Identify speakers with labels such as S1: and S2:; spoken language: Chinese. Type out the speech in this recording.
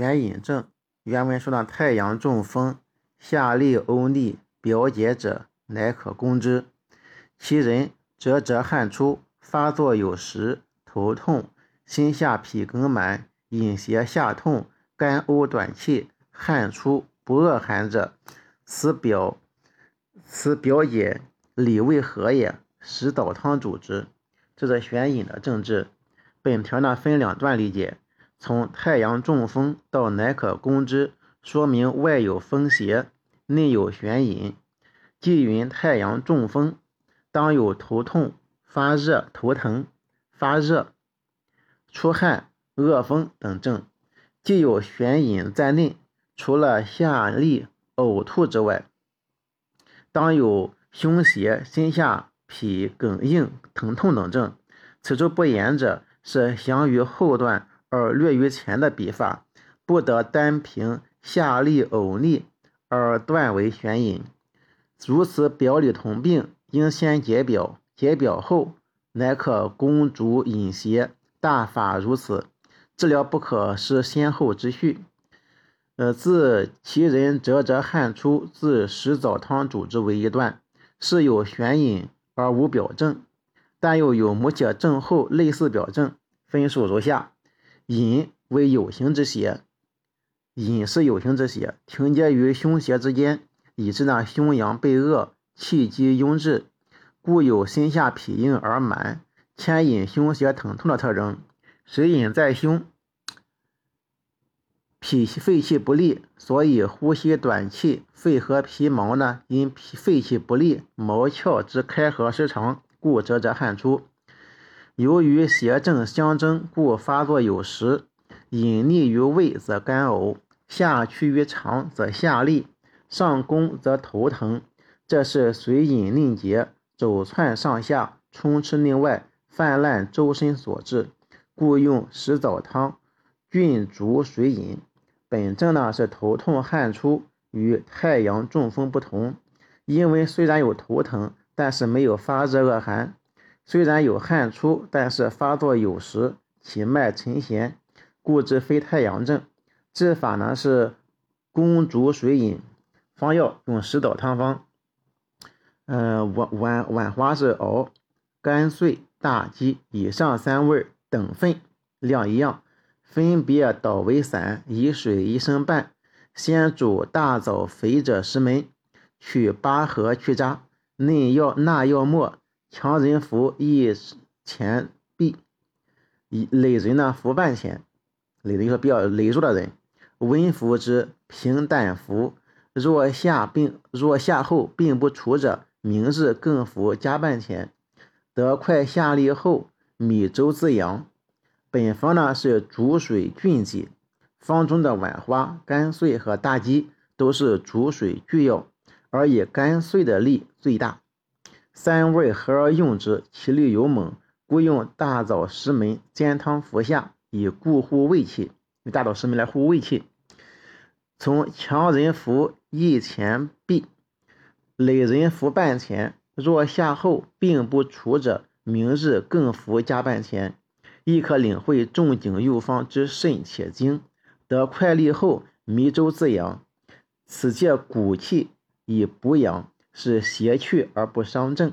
S1: 悬隐症。原文说的太阳中风，下利呕逆，表解者，乃可攻之。其人则则汗出，发作有时，头痛，心下痞梗满，引邪下痛，干呕短气，汗出不恶寒者，此表此表解理为何也？使导汤主之。这是玄隐的政治。本条呢分两段理解。从太阳中风到乃可攻之，说明外有风邪，内有悬隐。即云太阳中风，当有头痛、发热、头疼、发热、出汗、恶风等症，既有悬隐在内。除了下痢、呕吐之外，当有胸胁、心下痞、梗硬、疼痛等症。此处不言者，是详于后段。而略于前的笔法，不得单凭下利呕逆而断为悬隐。如此表里同病，应先解表，解表后乃可攻主隐邪。大法如此，治疗不可失先后之序。呃，自其人折折汗出，自食枣汤主之为一段，是有悬隐而无表症，但又有母血症后类似表症，分数如下。隐为有形之邪，隐是有形之邪，停结于胸胁之间，以致那胸阳被恶，气机壅滞，故有心下痞硬而满，牵引胸胁疼痛的特征。水隐在胸，脾肺气不利，所以呼吸短气。肺和皮毛呢，因脾肺气不利，毛窍之开合失常，故折折汗出。由于邪正相争，故发作有时；隐匿于胃则干呕，下趋于肠则下痢，上攻则头疼。这是随隐令结，走窜上下，充斥内外，泛滥周身所致。故用石枣汤菌逐水饮。本症呢是头痛汗出，与太阳中风不同，因为虽然有头疼，但是没有发热恶寒。虽然有汗出，但是发作有时，体脉沉弦，故知非太阳症。治法呢是攻逐水饮，方药用石枣汤方。嗯，碗碗碗花是熬干碎大鸡以上三味等份，量一样，分别捣为散，以水一升半。先煮大枣肥者十枚，取八核去渣，内药纳药末。强人服一钱币，一累人呢服半钱，累的就说比较羸弱的人，温服之，平淡服。若下病若下后病不除者，明日更服加半钱。得快下利后，米粥滋养。本方呢是煮水菌剂，方中的碗花、干碎和大鸡都是煮水巨药，而以干碎的力最大。三味合而用之，其力尤猛，故用大枣十枚煎汤服下，以固护胃气。用大枣十枚来护胃气。从强人服一钱币，累人服半钱。若下后病不除者，明日更服加半钱。亦可领会仲景右方之肾且精，得快利后，迷粥自养。此借骨气以补养。是邪去而不伤正。